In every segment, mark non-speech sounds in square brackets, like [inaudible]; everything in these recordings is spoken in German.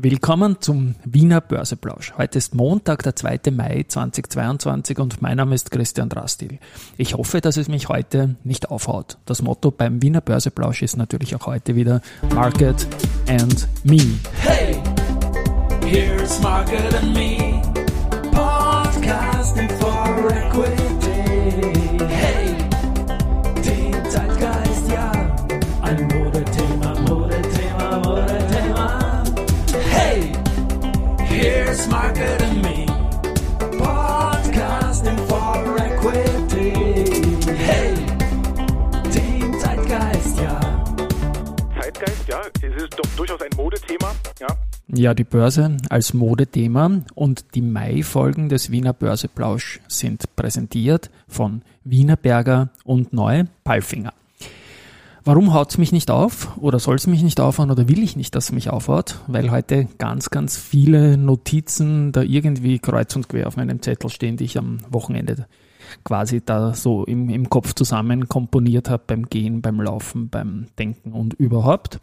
Willkommen zum Wiener Börseplausch. Heute ist Montag, der 2. Mai 2022 und mein Name ist Christian Drastil. Ich hoffe, dass es mich heute nicht aufhaut. Das Motto beim Wiener Börseplausch ist natürlich auch heute wieder Market and Me. Hey, here's Market and Me, podcasting for equity. Ja, die Börse als Modethema und die Mai-Folgen des Wiener Börseplausch sind präsentiert von Wienerberger und Neu Palfinger. Warum haut es mich nicht auf oder soll es mich nicht aufhauen oder will ich nicht, dass es mich aufhaut? Weil heute ganz, ganz viele Notizen da irgendwie kreuz und quer auf meinem Zettel stehen, die ich am Wochenende quasi da so im, im Kopf zusammen komponiert habe beim Gehen, beim Laufen, beim Denken und überhaupt.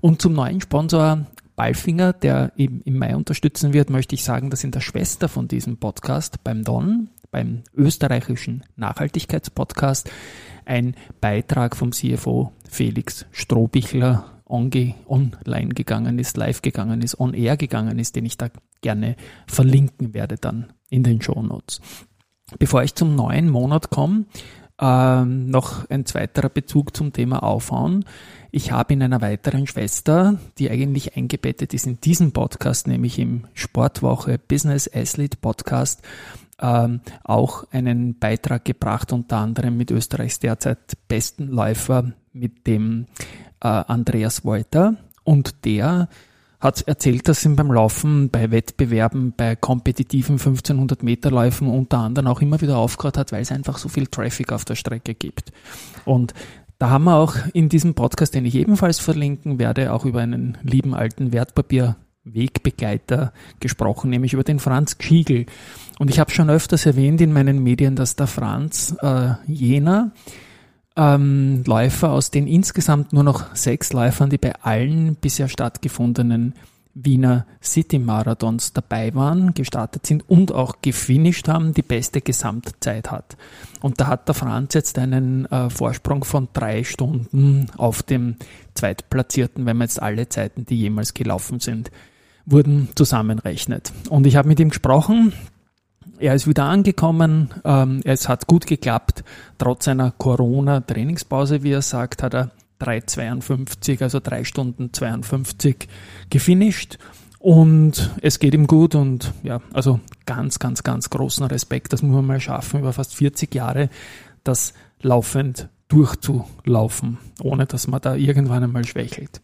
Und zum neuen Sponsor Balfinger, der eben im Mai unterstützen wird, möchte ich sagen, dass in der Schwester von diesem Podcast beim Don, beim österreichischen Nachhaltigkeitspodcast, ein Beitrag vom CFO Felix Strohbichler online gegangen ist, live gegangen ist, on air gegangen ist, den ich da gerne verlinken werde dann in den Show Notes. Bevor ich zum neuen Monat komme, ähm, noch ein zweiterer Bezug zum Thema Aufhauen. Ich habe in einer weiteren Schwester, die eigentlich eingebettet ist in diesem Podcast, nämlich im Sportwoche Business Athlete Podcast, ähm, auch einen Beitrag gebracht, unter anderem mit Österreichs derzeit besten Läufer, mit dem äh, Andreas Wolter. Und der hat erzählt, dass ihm beim Laufen, bei Wettbewerben, bei kompetitiven 1500 Meter Läufen unter anderem auch immer wieder aufgehört hat, weil es einfach so viel Traffic auf der Strecke gibt. Und da haben wir auch in diesem Podcast, den ich ebenfalls verlinken werde, auch über einen lieben alten Wertpapier Wegbegleiter gesprochen, nämlich über den Franz Schiegel. Und ich habe schon öfters erwähnt in meinen Medien, dass der Franz äh, jener ähm, Läufer aus den insgesamt nur noch sechs Läufern, die bei allen bisher stattgefundenen Wiener City Marathons dabei waren, gestartet sind und auch gefinisht haben, die beste Gesamtzeit hat. Und da hat der Franz jetzt einen äh, Vorsprung von drei Stunden auf dem Zweitplatzierten, wenn man jetzt alle Zeiten, die jemals gelaufen sind, wurden zusammenrechnet. Und ich habe mit ihm gesprochen, er ist wieder angekommen, ähm, es hat gut geklappt, trotz einer Corona-Trainingspause, wie er sagt, hat er 3,52, also 3 Stunden 52 gefinisht. Und es geht ihm gut und ja, also ganz, ganz, ganz großen Respekt, das muss man mal schaffen, über fast 40 Jahre das laufend durchzulaufen, ohne dass man da irgendwann einmal schwächelt.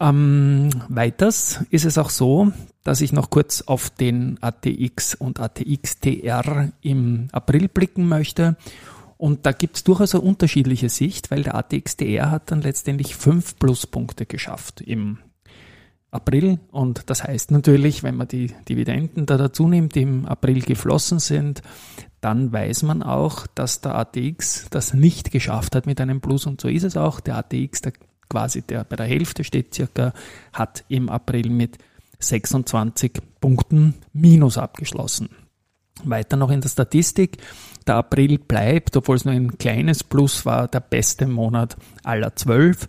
Ähm, weiters ist es auch so, dass ich noch kurz auf den ATX und ATXTR im April blicken möchte. Und da gibt es durchaus eine unterschiedliche Sicht, weil der ATXTR hat dann letztendlich fünf Pluspunkte geschafft im April. Und das heißt natürlich, wenn man die Dividenden da dazu nimmt, die im April geflossen sind, dann weiß man auch, dass der ATX das nicht geschafft hat mit einem Plus. Und so ist es auch. Der ATX, der quasi der bei der Hälfte steht circa, hat im April mit 26 Punkten Minus abgeschlossen. Weiter noch in der Statistik. Der April bleibt, obwohl es nur ein kleines Plus war, der beste Monat aller zwölf.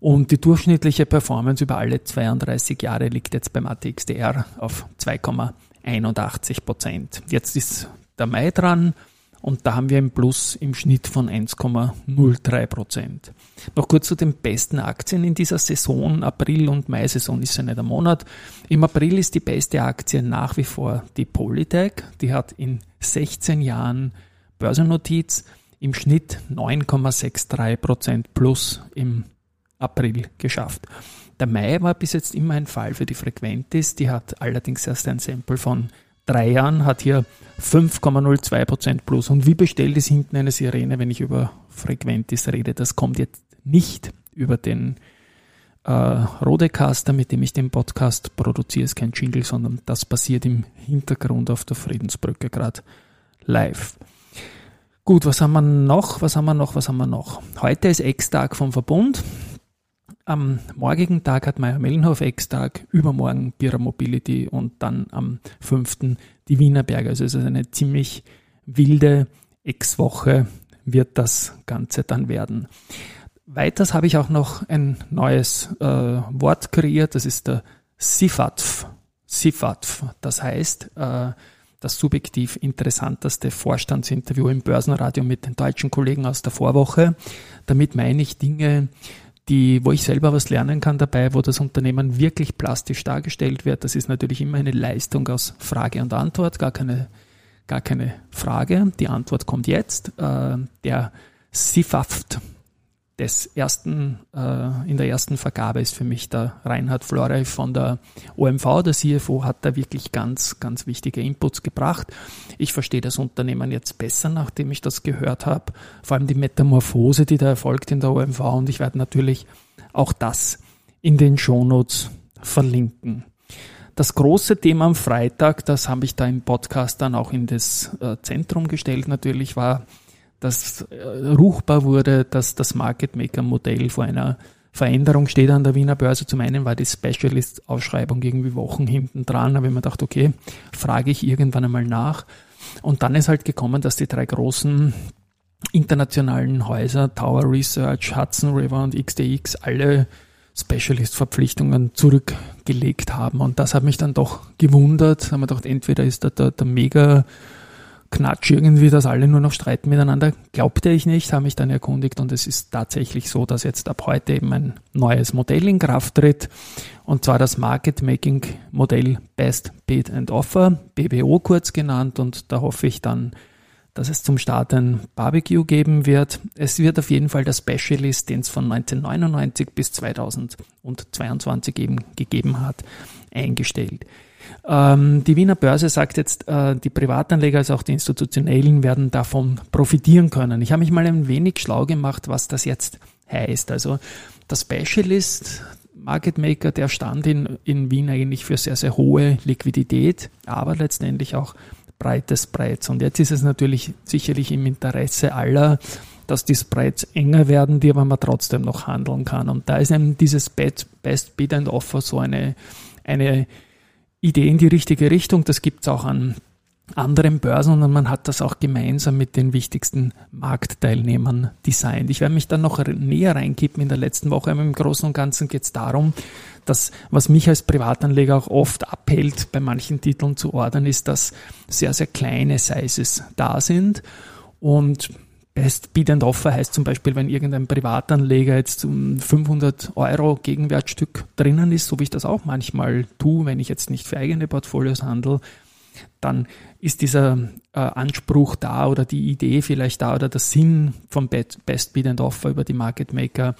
Und die durchschnittliche Performance über alle 32 Jahre liegt jetzt beim ATXDR auf 2,81 Prozent. Jetzt ist der Mai dran. Und da haben wir ein Plus im Schnitt von 1,03 Prozent. Noch kurz zu den besten Aktien in dieser Saison. April und Mai-Saison ist ja nicht der Monat. Im April ist die beste Aktie nach wie vor die Polytech. Die hat in 16 Jahren Börsennotiz im Schnitt 9,63 Prozent plus im April geschafft. Der Mai war bis jetzt immer ein Fall für die Frequentis. Die hat allerdings erst ein Sample von drei Jahren hat hier 5,02% plus. Und wie bestellt ist hinten eine Sirene, wenn ich über Frequentis rede? Das kommt jetzt nicht über den äh, Rodecaster, mit dem ich den Podcast produziere, ist kein Jingle, sondern das passiert im Hintergrund auf der Friedensbrücke gerade live. Gut, was haben wir noch? Was haben wir noch? Was haben wir noch? Heute ist Ex-Tag vom Verbund. Am morgigen Tag hat Meier Mellenhof Ex-Tag, übermorgen Bira Mobility und dann am 5. die Wienerberger. Also es ist eine ziemlich wilde Ex-Woche wird das Ganze dann werden. Weiters habe ich auch noch ein neues äh, Wort kreiert, das ist der Sifatf. Sifatf, das heißt, äh, das subjektiv interessanteste Vorstandsinterview im Börsenradio mit den deutschen Kollegen aus der Vorwoche. Damit meine ich Dinge, die, wo ich selber was lernen kann dabei, wo das Unternehmen wirklich plastisch dargestellt wird. Das ist natürlich immer eine Leistung aus Frage und Antwort, gar keine, gar keine Frage. Die Antwort kommt jetzt. Äh, der Sifaft des ersten, äh, in der ersten Vergabe ist für mich der Reinhard Florey von der OMV. Der CFO hat da wirklich ganz, ganz wichtige Inputs gebracht. Ich verstehe das Unternehmen jetzt besser, nachdem ich das gehört habe. Vor allem die Metamorphose, die da erfolgt in der OMV. Und ich werde natürlich auch das in den Shownotes verlinken. Das große Thema am Freitag, das habe ich da im Podcast dann auch in das äh, Zentrum gestellt, natürlich war dass äh, ruchbar wurde, dass das Market Maker Modell vor einer Veränderung steht an der Wiener Börse. Zum einen war die Specialist-Ausschreibung irgendwie Wochen hinten dran, aber ich mir gedacht, okay, frage ich irgendwann einmal nach. Und dann ist halt gekommen, dass die drei großen internationalen Häuser, Tower Research, Hudson River und XTX, alle Specialist-Verpflichtungen zurückgelegt haben. Und das hat mich dann doch gewundert. Da haben wir gedacht, entweder ist da der, der mega Knatsch irgendwie, dass alle nur noch streiten miteinander, glaubte ich nicht, habe mich dann erkundigt und es ist tatsächlich so, dass jetzt ab heute eben ein neues Modell in Kraft tritt und zwar das Market Making Modell Best Bid and Offer, BBO kurz genannt und da hoffe ich dann, dass es zum Start ein Barbecue geben wird. Es wird auf jeden Fall der Specialist, den es von 1999 bis 2022 eben gegeben hat, eingestellt. Ähm, die Wiener Börse sagt jetzt, äh, die Privatanleger als auch die institutionellen werden davon profitieren können. Ich habe mich mal ein wenig schlau gemacht, was das jetzt heißt. Also der Specialist, Market Maker, der stand in, in Wien eigentlich für sehr, sehr hohe Liquidität, aber letztendlich auch breites Spreads. Und jetzt ist es natürlich sicherlich im Interesse aller, dass die Spreads enger werden, die aber man trotzdem noch handeln kann. Und da ist eben dieses Best Bid and Offer so eine, eine Idee in die richtige Richtung. Das gibt es auch an anderen Börsen und man hat das auch gemeinsam mit den wichtigsten Marktteilnehmern designt. Ich werde mich dann noch näher reinkippen in der letzten Woche, aber im Großen und Ganzen geht es darum, dass was mich als Privatanleger auch oft abhält, bei manchen Titeln zu ordern, ist, dass sehr, sehr kleine Sizes da sind und Best Bid and Offer heißt zum Beispiel, wenn irgendein Privatanleger jetzt um 500 Euro Gegenwertstück drinnen ist, so wie ich das auch manchmal tue, wenn ich jetzt nicht für eigene Portfolios handle, dann ist dieser äh, Anspruch da oder die Idee vielleicht da oder der Sinn vom Best Bid and Offer über die Market Maker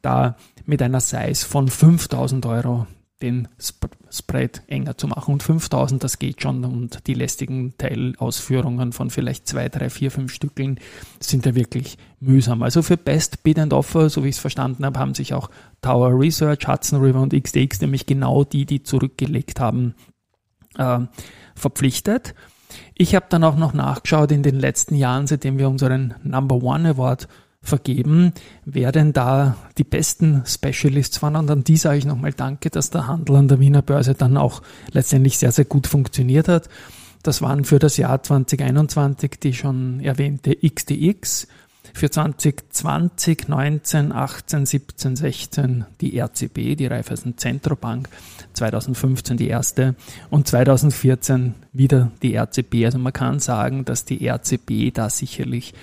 da mit einer Size von 5000 Euro den Sp Spread enger zu machen. Und 5000, das geht schon. Und die lästigen Teilausführungen von vielleicht zwei, drei, vier, fünf Stückeln sind ja wirklich mühsam. Also für Best Bid and Offer, so wie ich es verstanden habe, haben sich auch Tower Research, Hudson River und XTX, nämlich genau die, die zurückgelegt haben, äh, verpflichtet. Ich habe dann auch noch nachgeschaut in den letzten Jahren, seitdem wir unseren Number One Award vergeben, wer denn da die besten Specialists waren. Und an die sage ich nochmal Danke, dass der Handel an der Wiener Börse dann auch letztendlich sehr, sehr gut funktioniert hat. Das waren für das Jahr 2021 die schon erwähnte XTX, für 2020, 19, 18, 17, 16 die RCB, die Raiffeisen Zentrobank, 2015 die erste und 2014 wieder die RCB. Also man kann sagen, dass die RCB da sicherlich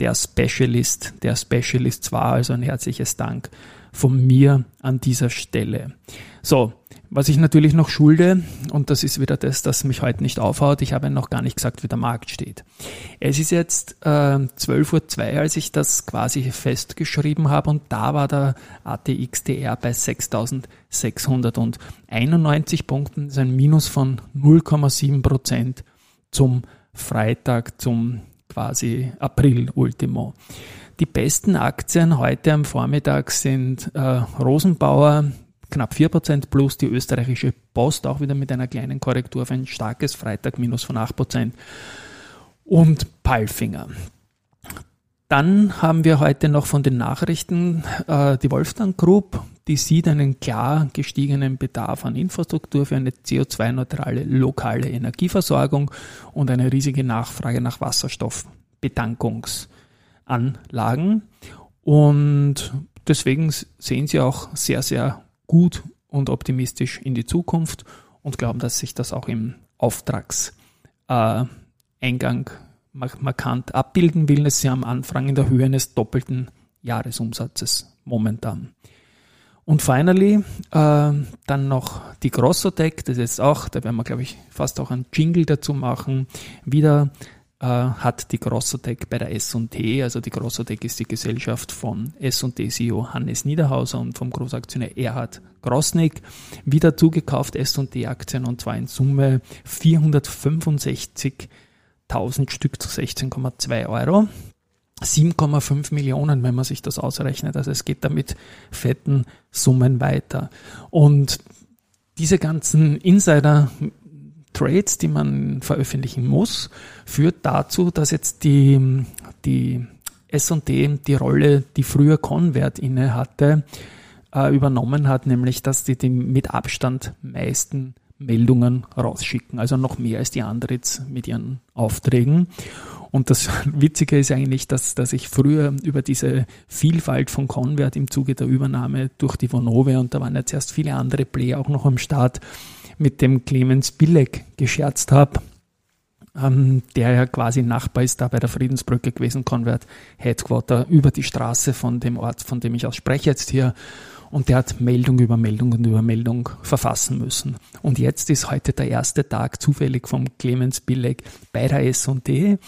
der Specialist, der Specialist war. Also ein herzliches Dank von mir an dieser Stelle. So, was ich natürlich noch schulde, und das ist wieder das, das mich heute nicht aufhaut, ich habe noch gar nicht gesagt, wie der Markt steht. Es ist jetzt äh, 12.02 Uhr, als ich das quasi festgeschrieben habe, und da war der ATXDR bei 6.691 Punkten, das ist ein Minus von 0,7 Prozent zum Freitag, zum quasi April Ultimo. Die besten Aktien heute am Vormittag sind äh, Rosenbauer, knapp 4% plus, die österreichische Post auch wieder mit einer kleinen Korrektur auf ein starkes Freitag minus von 8% und Palfinger. Dann haben wir heute noch von den Nachrichten äh, die Wolfgang Group, die sieht einen klar gestiegenen Bedarf an Infrastruktur für eine CO2-neutrale lokale Energieversorgung und eine riesige Nachfrage nach Wasserstoffbedankungsanlagen. Und deswegen sehen sie auch sehr, sehr gut und optimistisch in die Zukunft und glauben, dass sich das auch im Auftragseingang äh, markant abbilden will. Sie haben Anfragen in der Höhe eines doppelten Jahresumsatzes momentan. Und finally, äh, dann noch die Grossotec, das ist auch, da werden wir, glaube ich, fast auch einen Jingle dazu machen. Wieder äh, hat die Grossotec bei der S&T, also die Grossotec ist die Gesellschaft von S&T CEO Hannes Niederhauser und vom Großaktionär Erhard Grossnick, wieder zugekauft S&T Aktien und zwar in Summe 465.000 Stück zu 16,2 Euro. 7,5 Millionen, wenn man sich das ausrechnet. Also es geht damit fetten Summen weiter. Und diese ganzen Insider Trades, die man veröffentlichen muss, führt dazu, dass jetzt die, die S&D die Rolle, die früher Convert inne hatte, äh, übernommen hat, nämlich dass die, die mit Abstand meisten Meldungen rausschicken, also noch mehr als die Andritz mit ihren Aufträgen. Und das [laughs] Witzige ist eigentlich, dass, dass ich früher über diese Vielfalt von Convert im Zuge der Übernahme durch die Vonove und da waren jetzt erst viele andere Player auch noch am Start, mit dem Clemens Bilek gescherzt habe, ähm, der ja quasi Nachbar ist da bei der Friedensbrücke gewesen, Convert Headquarter, über die Straße von dem Ort, von dem ich aus spreche jetzt hier und der hat Meldung über Meldung und über Meldung verfassen müssen. Und jetzt ist heute der erste Tag zufällig vom Clemens Billeg bei der S&D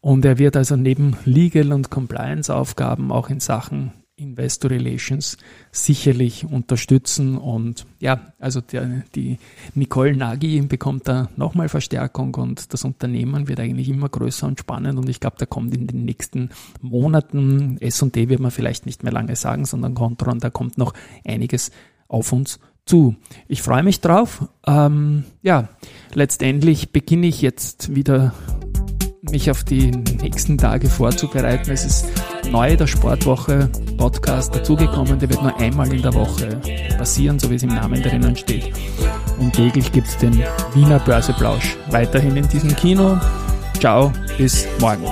und er wird also neben Legal- und Compliance-Aufgaben auch in Sachen Investor Relations sicherlich unterstützen. Und ja, also der, die Nicole Nagy bekommt da nochmal Verstärkung und das Unternehmen wird eigentlich immer größer und spannend. Und ich glaube, da kommt in den nächsten Monaten, S&D wird man vielleicht nicht mehr lange sagen, sondern Contron, da kommt noch einiges auf uns zu. Ich freue mich drauf. Ähm, ja, letztendlich beginne ich jetzt wieder mich auf die nächsten Tage vorzubereiten. Es ist neu der Sportwoche Podcast dazugekommen. Der wird nur einmal in der Woche passieren, so wie es im Namen drinnen steht. Und täglich gibt es den Wiener Börseplausch weiterhin in diesem Kino. Ciao, bis morgen.